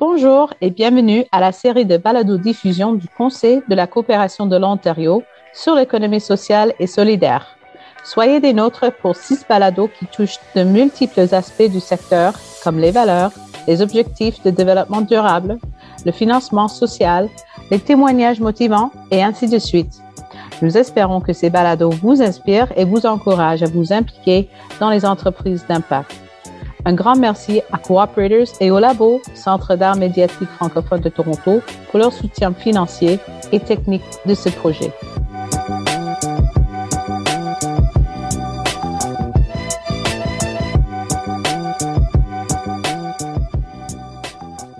Bonjour et bienvenue à la série de balado-diffusion du Conseil de la coopération de l'Ontario sur l'économie sociale et solidaire. Soyez des nôtres pour six balados qui touchent de multiples aspects du secteur, comme les valeurs, les objectifs de développement durable, le financement social, les témoignages motivants et ainsi de suite. Nous espérons que ces balados vous inspirent et vous encouragent à vous impliquer dans les entreprises d'impact. Un grand merci à Cooperators et au Labo, Centre d'art médiatique francophone de Toronto, pour leur soutien financier et technique de ce projet.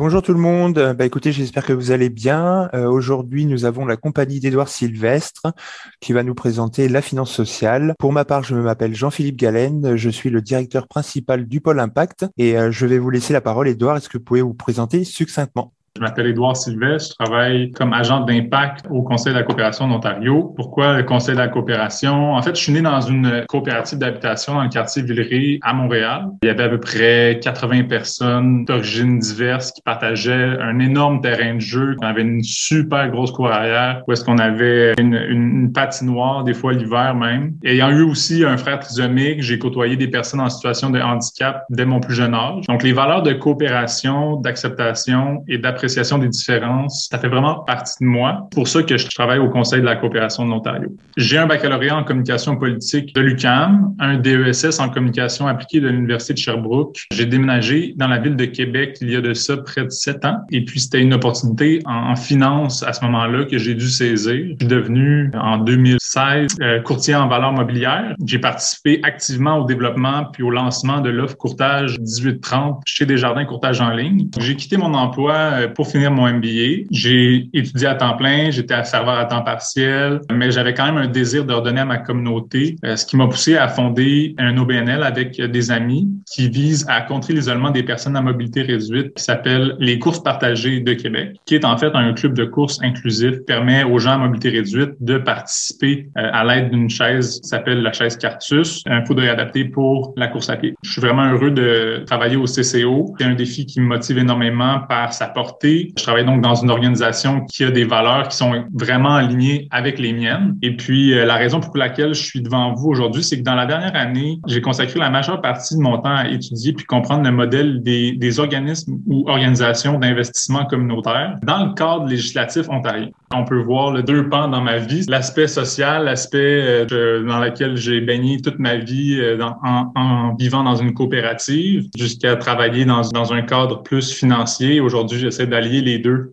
Bonjour tout le monde. Bah, écoutez, j'espère que vous allez bien. Euh, aujourd'hui, nous avons la compagnie d'Edouard Sylvestre qui va nous présenter la finance sociale. Pour ma part, je m'appelle Jean-Philippe Galen. Je suis le directeur principal du pôle Impact et euh, je vais vous laisser la parole. Edouard, est-ce que vous pouvez vous présenter succinctement? Je m'appelle Édouard Sylvestre, je travaille comme agent d'impact au Conseil de la coopération d'Ontario. Pourquoi le Conseil de la coopération? En fait, je suis né dans une coopérative d'habitation dans le quartier Villeray à Montréal. Il y avait à peu près 80 personnes d'origines diverses qui partageaient un énorme terrain de jeu. On avait une super grosse cour arrière où est-ce qu'on avait une, patinoire, des fois l'hiver même. Ayant eu aussi un frère trisomique, j'ai côtoyé des personnes en situation de handicap dès mon plus jeune âge. Donc, les valeurs de coopération, d'acceptation et d'appréciation des différences, ça fait vraiment partie de moi. pour ça que je travaille au Conseil de la coopération de l'Ontario. J'ai un baccalauréat en communication politique de l'UQAM, un DESS en communication appliquée de l'Université de Sherbrooke. J'ai déménagé dans la ville de Québec il y a de ça près de sept ans. Et puis, c'était une opportunité en, finance à ce moment-là que j'ai dû saisir. Je suis devenu en 2016 euh, courtier en valeur mobilière. J'ai participé activement au développement puis au lancement de l'offre courtage 1830 chez Desjardins Courtage en ligne. J'ai quitté mon emploi euh, pour finir mon MBA. J'ai étudié à temps plein, j'étais serveur à temps partiel, mais j'avais quand même un désir de redonner à ma communauté, euh, ce qui m'a poussé à fonder un OBNL avec des amis qui vise à contrer l'isolement des personnes à mobilité réduite qui s'appelle les courses partagées de Québec, qui est en fait un club de courses inclusif, permet aux gens à mobilité réduite de participer euh, à l'aide d'une chaise qui s'appelle la chaise Cartus, un fauteuil adapté pour la course à pied. Je suis vraiment heureux de travailler au CCO. C'est un défi qui me motive énormément par sa portée je travaille donc dans une organisation qui a des valeurs qui sont vraiment alignées avec les miennes. Et puis, euh, la raison pour laquelle je suis devant vous aujourd'hui, c'est que dans la dernière année, j'ai consacré la majeure partie de mon temps à étudier puis comprendre le modèle des, organismes ou organisations d'investissement communautaire dans le cadre législatif ontarien. On peut voir le deux pans dans ma vie, l'aspect social, l'aspect euh, dans lequel j'ai baigné toute ma vie euh, en, en, vivant dans une coopérative, jusqu'à travailler dans, dans un cadre plus financier. Aujourd'hui, j'essaie d'allier les deux.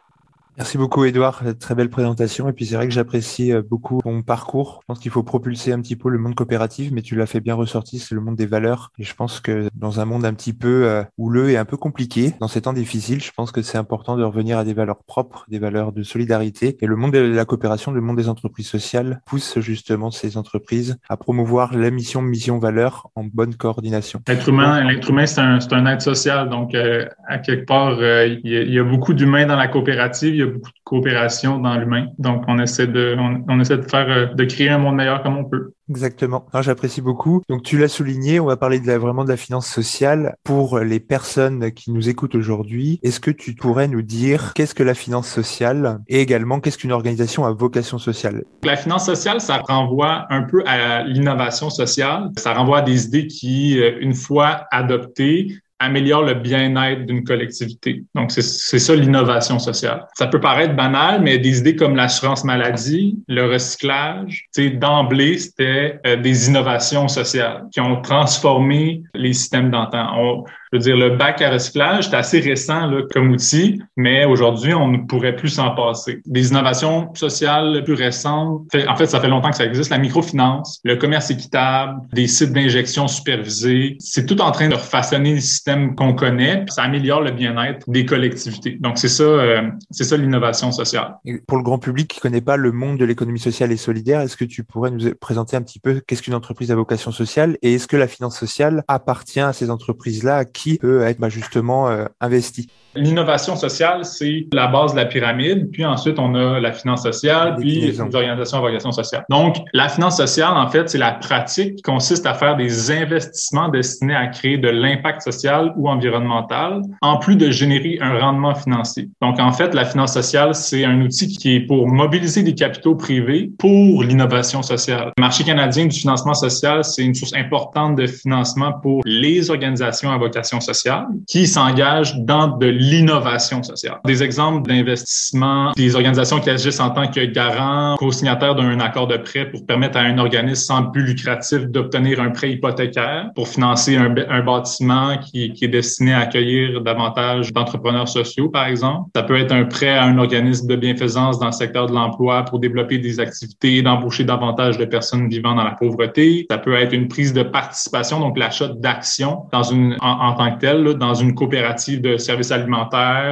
Merci beaucoup, Edouard. Très belle présentation. Et puis, c'est vrai que j'apprécie euh, beaucoup ton parcours. Je pense qu'il faut propulser un petit peu le monde coopératif, mais tu l'as fait bien ressorti. C'est le monde des valeurs. Et je pense que dans un monde un petit peu euh, houleux et un peu compliqué, dans ces temps difficiles, je pense que c'est important de revenir à des valeurs propres, des valeurs de solidarité. Et le monde de la coopération, le monde des entreprises sociales pousse justement ces entreprises à promouvoir la mission, mission, valeur en bonne coordination. L'être humain, l'être humain, c'est un, un, être social. Donc, euh, à quelque part, il y, a beaucoup d'humains dans la coopérative. Beaucoup de coopération dans l'humain. Donc, on essaie de, on, essaie de faire, euh, de créer un monde meilleur comme on peut. Exactement. J'apprécie beaucoup. Donc, tu l'as souligné, on va parler de la, vraiment de la finance sociale pour les personnes qui nous écoutent aujourd'hui. Est-ce que tu pourrais nous dire qu'est-ce que la finance sociale et également qu'est-ce qu'une organisation à vocation sociale? La finance sociale, ça renvoie un peu à l'innovation sociale. Ça renvoie à des idées qui, euh, une fois adoptées, améliore le bien-être d'une collectivité. Donc, c'est ça l'innovation sociale. Ça peut paraître banal, mais des idées comme l'assurance maladie, le recyclage, d'emblée, c'était euh, des innovations sociales qui ont transformé les systèmes d'antan. Je veux dire, le bac à recyclage, c'est assez récent là, comme outil, mais aujourd'hui, on ne pourrait plus s'en passer. Des innovations sociales plus récentes, en fait, ça fait longtemps que ça existe, la microfinance, le commerce équitable, des sites d'injection supervisés, c'est tout en train de refaçonner le système qu'on connaît, ça améliore le bien-être des collectivités. Donc, c'est ça, euh, c'est ça l'innovation sociale. pour le grand public qui connaît pas le monde de l'économie sociale et solidaire, est-ce que tu pourrais nous présenter un petit peu qu'est-ce qu'une entreprise à vocation sociale et est-ce que la finance sociale appartient à ces entreprises-là qui peut être bah, justement investi. L'innovation sociale, c'est la base de la pyramide, puis ensuite on a la finance sociale, puis les organisations à vocation sociale. Donc, la finance sociale, en fait, c'est la pratique qui consiste à faire des investissements destinés à créer de l'impact social ou environnemental, en plus de générer un rendement financier. Donc, en fait, la finance sociale, c'est un outil qui est pour mobiliser des capitaux privés pour l'innovation sociale. Le marché canadien du financement social, c'est une source importante de financement pour les organisations à vocation sociale qui s'engagent dans de l'innovation sociale. Des exemples d'investissement, des organisations qui agissent en tant que garant, co-signataire d'un accord de prêt pour permettre à un organisme sans but lucratif d'obtenir un prêt hypothécaire pour financer un, bâtiment qui, est destiné à accueillir davantage d'entrepreneurs sociaux, par exemple. Ça peut être un prêt à un organisme de bienfaisance dans le secteur de l'emploi pour développer des activités, d'embaucher davantage de personnes vivant dans la pauvreté. Ça peut être une prise de participation, donc l'achat d'actions dans une en, en, tant que telle, là, dans une coopérative de services alimentaires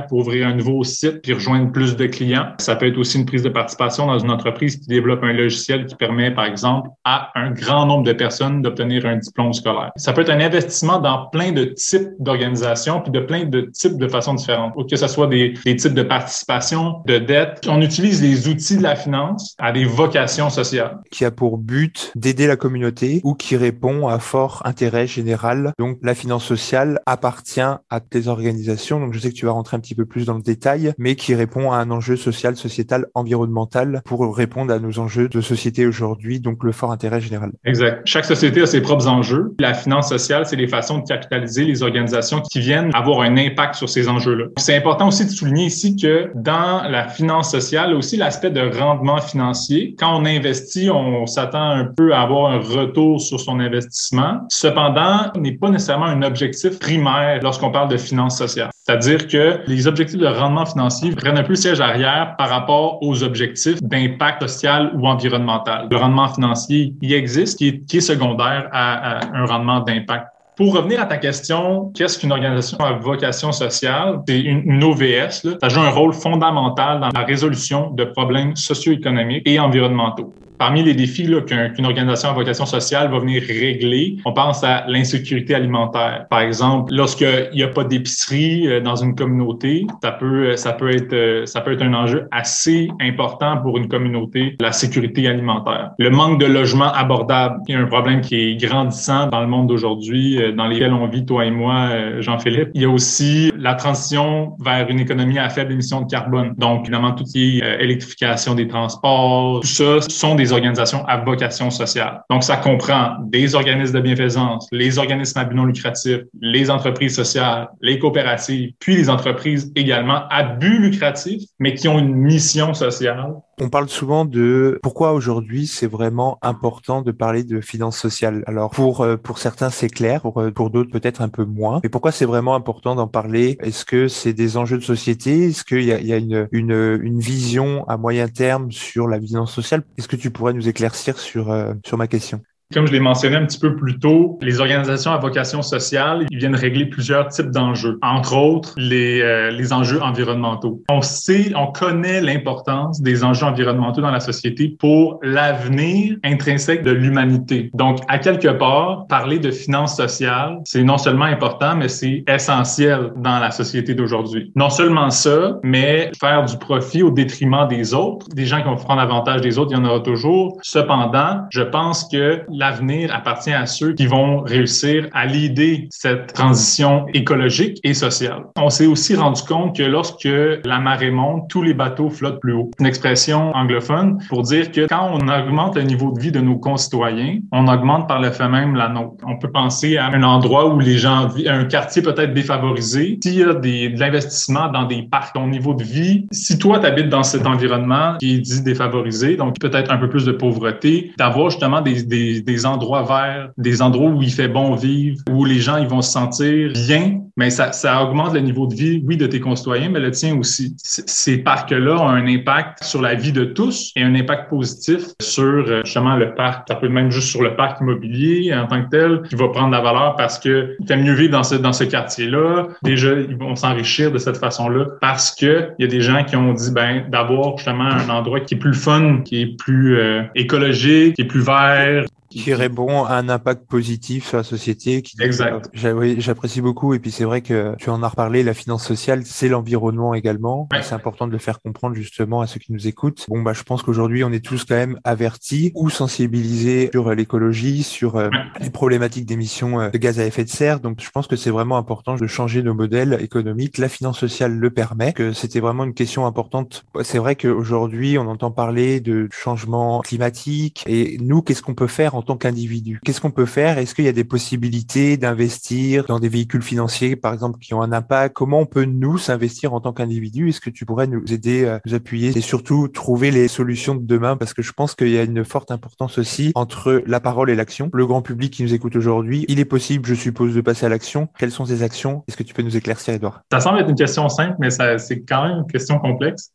pour ouvrir un nouveau site puis rejoindre plus de clients. Ça peut être aussi une prise de participation dans une entreprise qui développe un logiciel qui permet, par exemple, à un grand nombre de personnes d'obtenir un diplôme scolaire. Ça peut être un investissement dans plein de types d'organisations puis de plein de types de façons différentes, que ce soit des, types de participation, de dette. On utilise les outils de la finance à des vocations sociales. Qui a pour but d'aider la communauté ou qui répond à fort intérêt général. Donc, la finance sociale appartient à tes organisations. Donc, je tu vas rentrer un petit peu plus dans le détail, mais qui répond à un enjeu social, sociétal, environnemental pour répondre à nos enjeux de société aujourd'hui, donc le fort intérêt général. Exact. Chaque société a ses propres enjeux. La finance sociale, c'est les façons de capitaliser les organisations qui viennent avoir un impact sur ces enjeux-là. C'est important aussi de souligner ici que dans la finance sociale, aussi l'aspect de rendement financier. Quand on investit, on s'attend un peu à avoir un retour sur son investissement. Cependant, n'est pas nécessairement un objectif primaire lorsqu'on parle de finance sociale. C'est-à-dire que les objectifs de rendement financier prennent un peu siège arrière par rapport aux objectifs d'impact social ou environnemental. Le rendement financier, il existe, qui est, qui est secondaire à, à un rendement d'impact pour revenir à ta question, qu'est-ce qu'une organisation à vocation sociale? C'est une, une, OVS. Là. Ça joue un rôle fondamental dans la résolution de problèmes socio-économiques et environnementaux. Parmi les défis qu'une organisation à vocation sociale va venir régler, on pense à l'insécurité alimentaire. Par exemple, lorsqu'il n'y a pas d'épicerie euh, dans une communauté, ça peut, ça peut être, euh, ça peut être un enjeu assez important pour une communauté, la sécurité alimentaire. Le manque de logements abordables est un problème qui est grandissant dans le monde d'aujourd'hui, euh, dans lequel on vit, toi et moi, Jean-Philippe. Il y a aussi la transition vers une économie à faible émission de carbone. Donc, évidemment, tout ce qui est électrification des transports, tout ça sont des organisations à vocation sociale. Donc, ça comprend des organismes de bienfaisance, les organismes à but non lucratif, les entreprises sociales, les coopératives, puis les entreprises également à but lucratif, mais qui ont une mission sociale on parle souvent de pourquoi aujourd'hui c'est vraiment important de parler de finances sociales. Alors pour euh, pour certains c'est clair, pour euh, pour d'autres peut-être un peu moins. Mais pourquoi c'est vraiment important d'en parler? Est-ce que c'est des enjeux de société? Est-ce qu'il y a, une une vision à moyen terme sur la finance sociale? Est-ce que tu pourrais nous éclaircir sur euh, sur ma question? Comme je l'ai mentionné un petit peu plus tôt, les organisations à vocation sociale, ils viennent régler plusieurs types d'enjeux, entre autres les, euh, les enjeux environnementaux. On sait, on connaît l'importance des enjeux environnementaux dans la société pour l'avenir intrinsèque de l'humanité. Donc, à quelque part, parler de finances sociales, c'est non seulement important, mais c'est essentiel dans la société d'aujourd'hui. Non seulement ça, mais faire du profit au détriment des autres, des gens qui vont prendre avantage des autres, il y en aura toujours. Cependant, je pense que l'avenir appartient à ceux qui vont réussir à l'idée cette transition écologique et sociale. On s'est aussi rendu compte que lorsque la marée monte, tous les bateaux flottent plus haut. Une expression anglophone pour dire que quand on augmente le niveau de vie de nos concitoyens, on augmente par le fait même la nôtre. On peut penser à un endroit où les gens vivent, un quartier peut-être défavorisé. S'il y a de l'investissement dans des parcs, ton niveau de vie, si toi tu habites dans cet environnement qui est dit défavorisé, donc peut-être un peu plus de pauvreté, d'avoir justement des, des, des endroits verts, des endroits où il fait bon vivre, où les gens ils vont se sentir bien, mais ça, ça augmente le niveau de vie, oui, de tes concitoyens, mais le tien aussi. Ces parcs-là ont un impact sur la vie de tous et un impact positif sur euh, justement le parc. Ça peut même juste sur le parc immobilier en tant que tel, qui va prendre la valeur parce que tu mieux vivre dans ce, dans ce quartier-là. Déjà, ils vont s'enrichir de cette façon-là parce que il y a des gens qui ont dit, ben, d'avoir justement un endroit qui est plus fun, qui est plus euh, écologique, qui est plus vert, Qui répond à un impact positif sur la société. Qui exact. J'apprécie beaucoup. Et puis c'est vrai que tu en as reparlé, la finance sociale, c'est l'environnement également. C'est important de le faire comprendre justement à ceux qui nous écoutent. Bon, bah, je pense qu'aujourd'hui, on est tous quand même avertis ou sensibilisés sur l'écologie, sur euh, les problématiques d'émissions euh, de gaz à effet de serre. Donc, je pense que c'est vraiment important de changer nos modèles économiques. La finance sociale le permet, que c'était vraiment une question importante. C'est vrai qu'aujourd'hui, on entend parler de changement climatique et nous, qu'est-ce qu'on peut faire en tant qu'individu. Qu'est-ce qu'on peut faire? Est-ce qu'il y a des possibilités d'investir dans des véhicules financiers, par exemple, qui ont un impact? Comment on peut, nous, s'investir en tant qu'individu? Est-ce que tu pourrais nous aider, à nous appuyer et surtout trouver les solutions de demain? Parce que je pense qu'il y a une forte importance aussi entre la parole et l'action. Le grand public qui nous écoute aujourd'hui, il est possible, je suppose, de passer à l'action. Quelles sont ces actions? Est-ce que tu peux nous éclaircir, Edouard Ça semble être une question simple, mais c'est quand même une question complexe.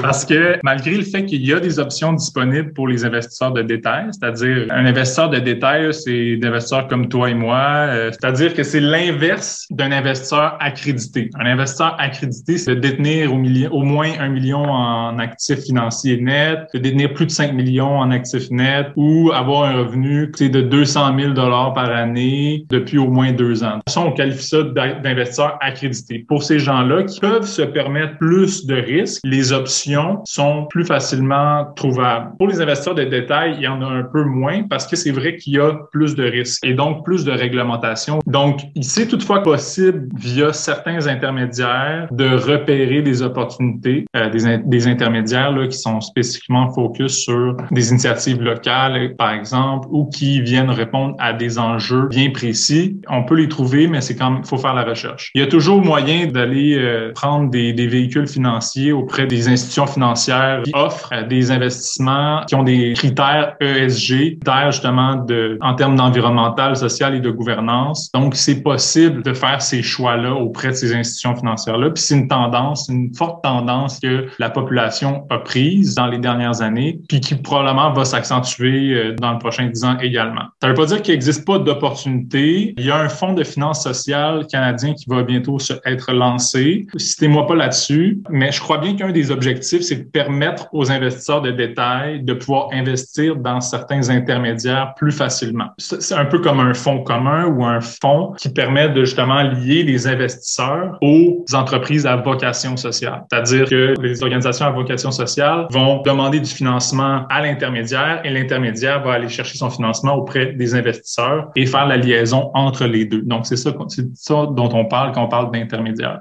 Parce que malgré le fait qu'il y a des options disponibles pour les investisseurs de détail, c'est-à-dire un investisseur de détail, c'est d'investisseurs comme toi et moi, euh, c'est-à-dire que c'est l'inverse d'un investisseur accrédité. Un investisseur accrédité, c'est de détenir au, moins un million en actifs financiers nets, de détenir plus de 5 millions en actifs nets ou avoir un revenu de 200 000 dollars par année depuis au moins deux ans. Ça, on qualifie ça d'investisseurs accrédités. Pour ces gens-là qui peuvent se permettre plus de risques, les options sont plus facilement trouvables. Pour les investisseurs de détail, il y en a un peu moins parce que c'est vrai qu'il y a plus de risques et donc plus de réglementation. Donc, c'est toutefois possible via certains intermédiaires de repérer des opportunités, euh, des, des intermédiaires là, qui sont spécifiquement focus sur des initiatives locales, par exemple, ou qui viennent répondre à des enjeux bien précis. On peut les trouver, mais c'est quand même, faut faire la recherche. Il y a toujours moyen d'aller euh, prendre des, des, véhicules financiers auprès des institutions financières qui offrent euh, des investissements qui ont des critères ESG, critères justement en termes d'environnemental, social et de gouvernance. Donc, c'est possible de faire ces choix-là auprès de ces institutions financières-là. Puis c'est une tendance, une forte tendance que la population a prise dans les dernières années, puis qui probablement va s'accentuer euh, dans le prochain dix ans également. Ça veut pas dire qu'il n'existe pas d'opportunités. Il y a un fonds de finances sociales canadien qui va bientôt être lancé. Citez-moi pas là-dessus, mais je crois bien qu'un des objectifs, c'est de permettre aux investisseurs de détail de pouvoir investir dans certains intermédiaires plus facilement. C'est un peu comme un fonds commun ou un fonds qui permet de justement lier les investisseurs aux entreprises à vocation sociale. C'est-à-dire que les organisations à vocation sociale vont demander du financement à l'intermédiaire et l'intermédiaire va aller chercher son financement auprès des investisseurs et faire la liaison entre les deux. Donc, c'est ça, ça dont on parle quand on parle d'intermédiaire.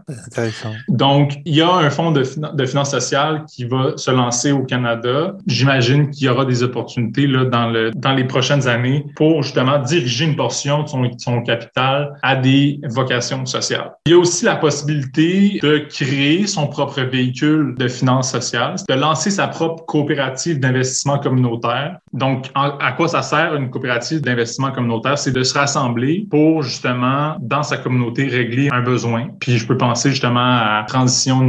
Donc, il y a un fonds de, de finances sociales qui va se lancer au Canada. J'imagine qu'il y aura des opportunités là, dans, le, dans les prochaines années pour justement diriger une portion de son, capital à des vocations sociales. Il y a aussi la possibilité de créer son propre véhicule de finances sociales, de lancer sa propre coopérative d'investissement communautaire. Donc, à quoi ça sert une coopérative d'investissement communautaire? C'est de se rassembler pour justement, dans sa communauté, régler un besoin. Puis je peux penser justement à transition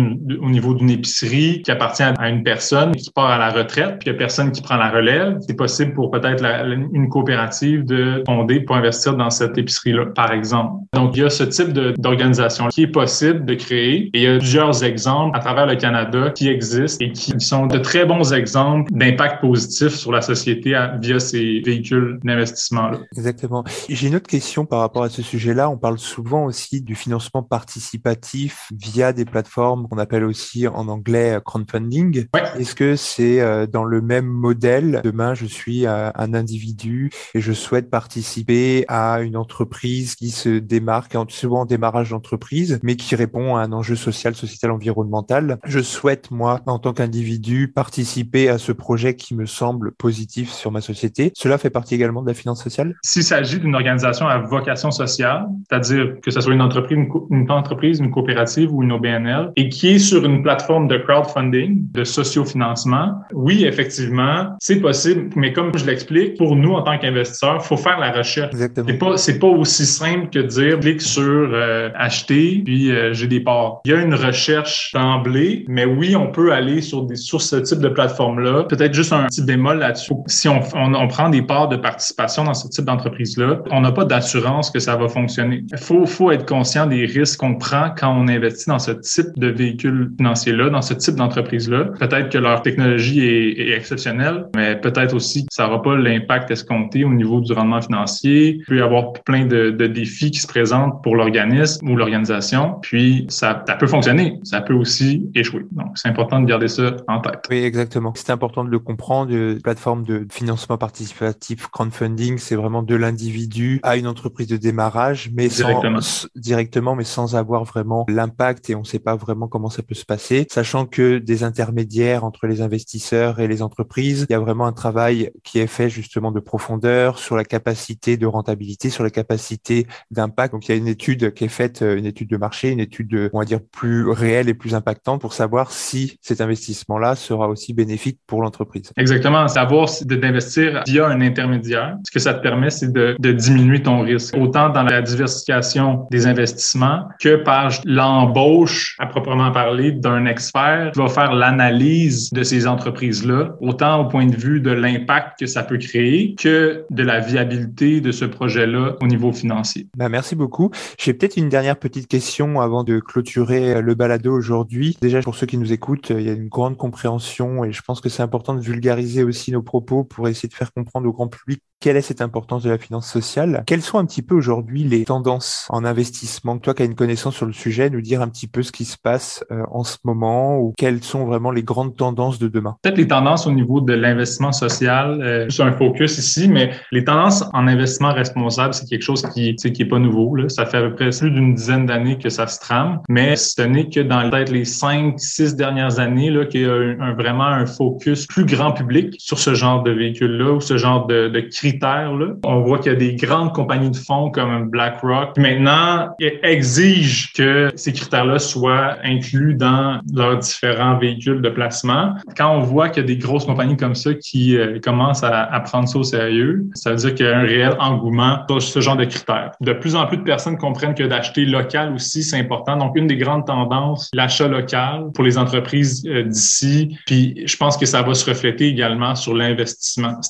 au niveau d'une épicerie qui appartient à une personne qui part à la retraite, puis il y a personne qui prend la relève. C'est possible pour peut-être une coopérative de fonder pour investir dans cette épicerie-là, par exemple. Donc, il y a ce type d'organisation qui est possible de créer et il y a plusieurs exemples à travers le Canada qui existent et qui sont de très bons exemples d'impact positif sur la société via ces véhicules d'investissement-là. Exactement. J'ai une autre question par rapport à ce sujet-là. On parle souvent aussi du financement participatif via des plateformes qu'on appelle aussi en anglais crowdfunding. Ouais. Est-ce que c'est euh, dans le même modèle? Demain, je suis euh, un individu et je souhaite participer à une entreprise qui se démarque, souvent en démarrage d'entreprise, mais qui répond à un enjeu social, sociétal, environnemental. Je souhaite, moi, en tant qu'individu, participer à ce projet qui me semble positif sur ma société. Cela fait partie également de la finance sociale? S'il s'agit d'une organisation à vocation sociale, c'est-à-dire que ce soit une entreprise, une, entreprise, une coopérative ou une OBNL, et qui est sur une plateforme de crowdfunding, de sociofinancement, oui, effectivement, c'est possible, mais comme je l'explique, pour nous, en tant qu'investisseurs, faut faire la recherche. Exactement. C'est pas, c'est pas aussi simple que de dire, clique sur euh, acheter, puis euh, j'ai des parts. Il y a une recherche d'emblée, mais oui, on peut aller sur des, sur ce type de plateforme-là. Peut-être juste un petit bémol là-dessus. Si on, on, prend des parts de participation dans ce type d'entreprise-là, on n'a pas d'assurance que ça va fonctionner. Il faut, faut être conscient des risques qu'on prend quand on investit dans ce type de véhicule financier-là, dans ce type d'entreprise-là. Peut-être que leur technologie est, est exceptionnelle, mais peut-être aussi que ça n'aura pas l'impact escompté au niveau du rendement financier. Il peut y avoir plein de, de défis qui se présentent pour l'organisme ou l'organisation. Puis, ça, ça peut fonctionner. Ça peut aussi échouer. Donc, c'est important de garder ça en tête. Oui, exactement. C'est important de le comprendre. Plateforme de financement participatif, crowdfunding, c'est vraiment de l'individu à une entreprise de démarrage, mais directement. Sans, directement, mais sans avoir vraiment l'impact et on ne sait pas vraiment comment ça peut se passer. Sachant que des intermédiaires entre les investisseurs et les entreprises, il y a vraiment un travail qui est fait justement de profondeur sur la capacité de rentabilité, sur la capacité d'impact. Donc, il y a une étude qui est faite, une étude de marché, une étude, on va dire, plus réelle et plus impactante pour savoir si cet investissement-là sera aussi bénéfique pour l'entreprise. Exactement. Savoir d'investir via un intermédiaire, ce que ça te permet, c'est de, diminuer ton risque, autant dans la diversification des investissements que par l'embauche, à proprement parler, d'un expert qui va faire l'analyse de ces entreprises-là, autant au point de vue de l'impact que ça peut créer que de la viabilité de ce projet-là au niveau financier. Ben, merci beaucoup. J'ai peut-être une dernière petite question avant de clôturer le balado aujourd'hui. Déjà, pour ceux qui nous écoutent, il y a une grande compréhension et je pense que c'est important de vulgariser aussi nos propos pour essayer de faire comprendre au grand public quelle est cette importance de la finance sociale. Quelles sont un petit peu aujourd'hui les tendances en investissement? Toi qui as une connaissance sur le sujet, nous dire un petit peu ce qui se passe euh, en ce moment ou quelles sont vraiment les grandes tendances de demain? Peut-être les tendances au niveau de l'investissement social, euh, c'est un focus ici, mais les tendances en investissement responsable, c'est quelque chose qui qui est pas nouveau. Là. Ça fait à peu près plus d'une dizaine d'années que ça se trame, mais ce n'est que dans peut-être les cinq, six dernières années qu'il y a un, vraiment un focus plus grand public sur ce genre de véhicule-là ou ce genre de, de critères on voit qu'il y a des grandes compagnies de fonds comme BlackRock qui maintenant exigent que ces critères-là soient inclus dans leurs différents véhicules de placement. Quand on voit qu'il y a des grosses compagnies comme ça qui euh, commencent à, prendre ça au sérieux, ça veut dire qu'il y a un réel engouement pour ce genre de critères. De plus en plus de personnes comprennent que d'acheter local aussi, c'est important. Donc, une des grandes tendances, l'achat local pour les entreprises euh, d'ici. Puis, je pense que ça va se refléter également sur l'investissement.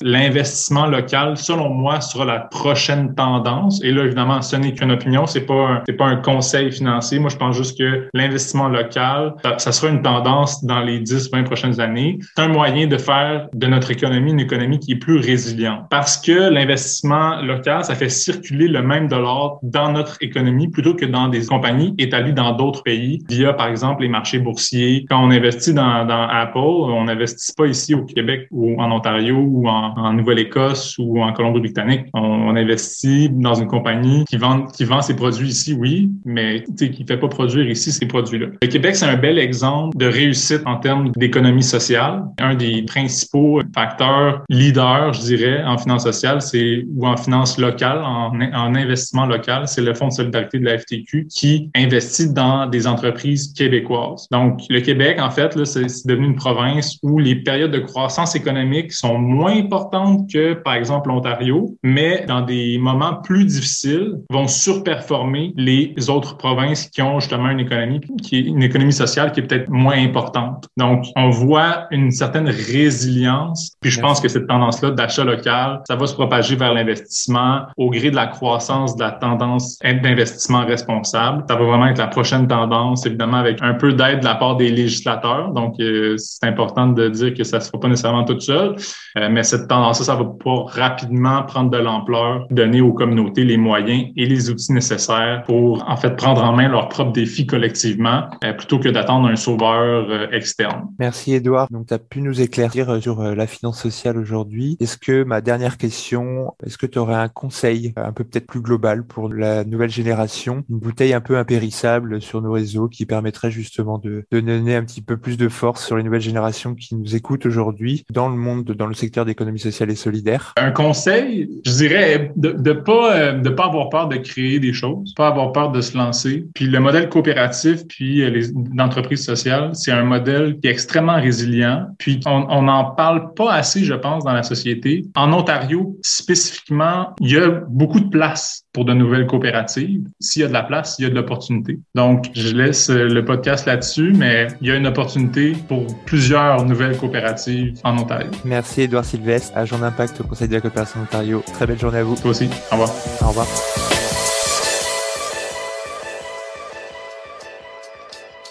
L'investissement local selon moi, sera la prochaine tendance. Et là, évidemment, ce n'est qu'une opinion, c'est pas c'est pas un conseil financier. Moi, je pense juste que l'investissement local, ça, sera une tendance dans les 10, 20 prochaines années. C'est un moyen de faire de notre économie une économie qui est plus résiliente. Parce que l'investissement local, ça fait circuler le même dollar dans notre économie plutôt que dans des compagnies établies dans d'autres pays via, par exemple, les marchés boursiers. Quand on investit dans, dans Apple, on n'investit pas ici au Québec ou en Ontario ou en, Nouvelle-Écosse ou en Colombie-Britannique. On, investit dans une compagnie qui vend, qui vend ses produits ici, oui, mais qui fait pas produire ici ces produits-là. Le Québec, c'est un bel exemple de réussite en termes d'économie sociale. Un des principaux facteurs leaders, je dirais, en finance sociale, c'est ou en finance locale, en, en investissement local, c'est le Fonds de solidarité de la FTQ qui investit dans des entreprises québécoises. Donc, le Québec, en fait, c'est devenu une province où les périodes de croissance économique sont moins importantes que, par exemple, Ontario, mais dans des moments plus difficiles, vont surperformer les autres provinces qui ont justement une économie qui est une économie sociale qui est peut-être moins importante. Donc, on voit une certaine résilience. Puis je pense que cette tendance-là d'achat local, ça va se propager vers l'investissement au gré de la croissance de la tendance d'investissement responsable. Ça va vraiment être la prochaine tendance, évidemment, avec un peu d'aide de la part des législateurs. Donc, euh, c'est important de dire que ça se fera pas nécessairement tout seul, euh, mais cette tendance-là, ça va pas rapidement prendre de l'ampleur, donner aux communautés les moyens et les outils nécessaires pour en fait prendre en main leurs propres défis collectivement euh, plutôt que d'attendre un sauveur euh, externe. Merci Edouard. Donc tu as pu nous éclaircir euh, sur la finance sociale aujourd'hui. Est-ce que ma dernière question, est-ce que tu aurais un conseil un peu peut-être plus global pour la nouvelle génération, une bouteille un peu impérissable sur nos réseaux qui permettrait justement de, de donner un petit peu plus de force sur les nouvelles générations qui nous écoutent aujourd'hui dans le monde, dans le secteur d'économie sociale et solidaire? Un conseil, je dirais, de ne pas, euh, de pas avoir peur de créer des choses, pas avoir peur de se lancer. Puis le modèle coopératif, puis euh, les entreprises sociales, c'est un modèle qui est extrêmement résilient. Puis on n'en parle pas assez, je pense, dans la société. En Ontario, spécifiquement, il y a beaucoup de place pour de nouvelles coopératives. S'il y a de la place, il y a de l'opportunité. Donc, je laisse euh, le podcast là-dessus, mais il y a une opportunité pour plusieurs nouvelles coopératives en Ontario. Merci, Édouard Sylvestre, agent d'impact au Conseil de la coopération d'Ontario. Très belle journée à vous. Toi aussi. Au revoir. Au revoir.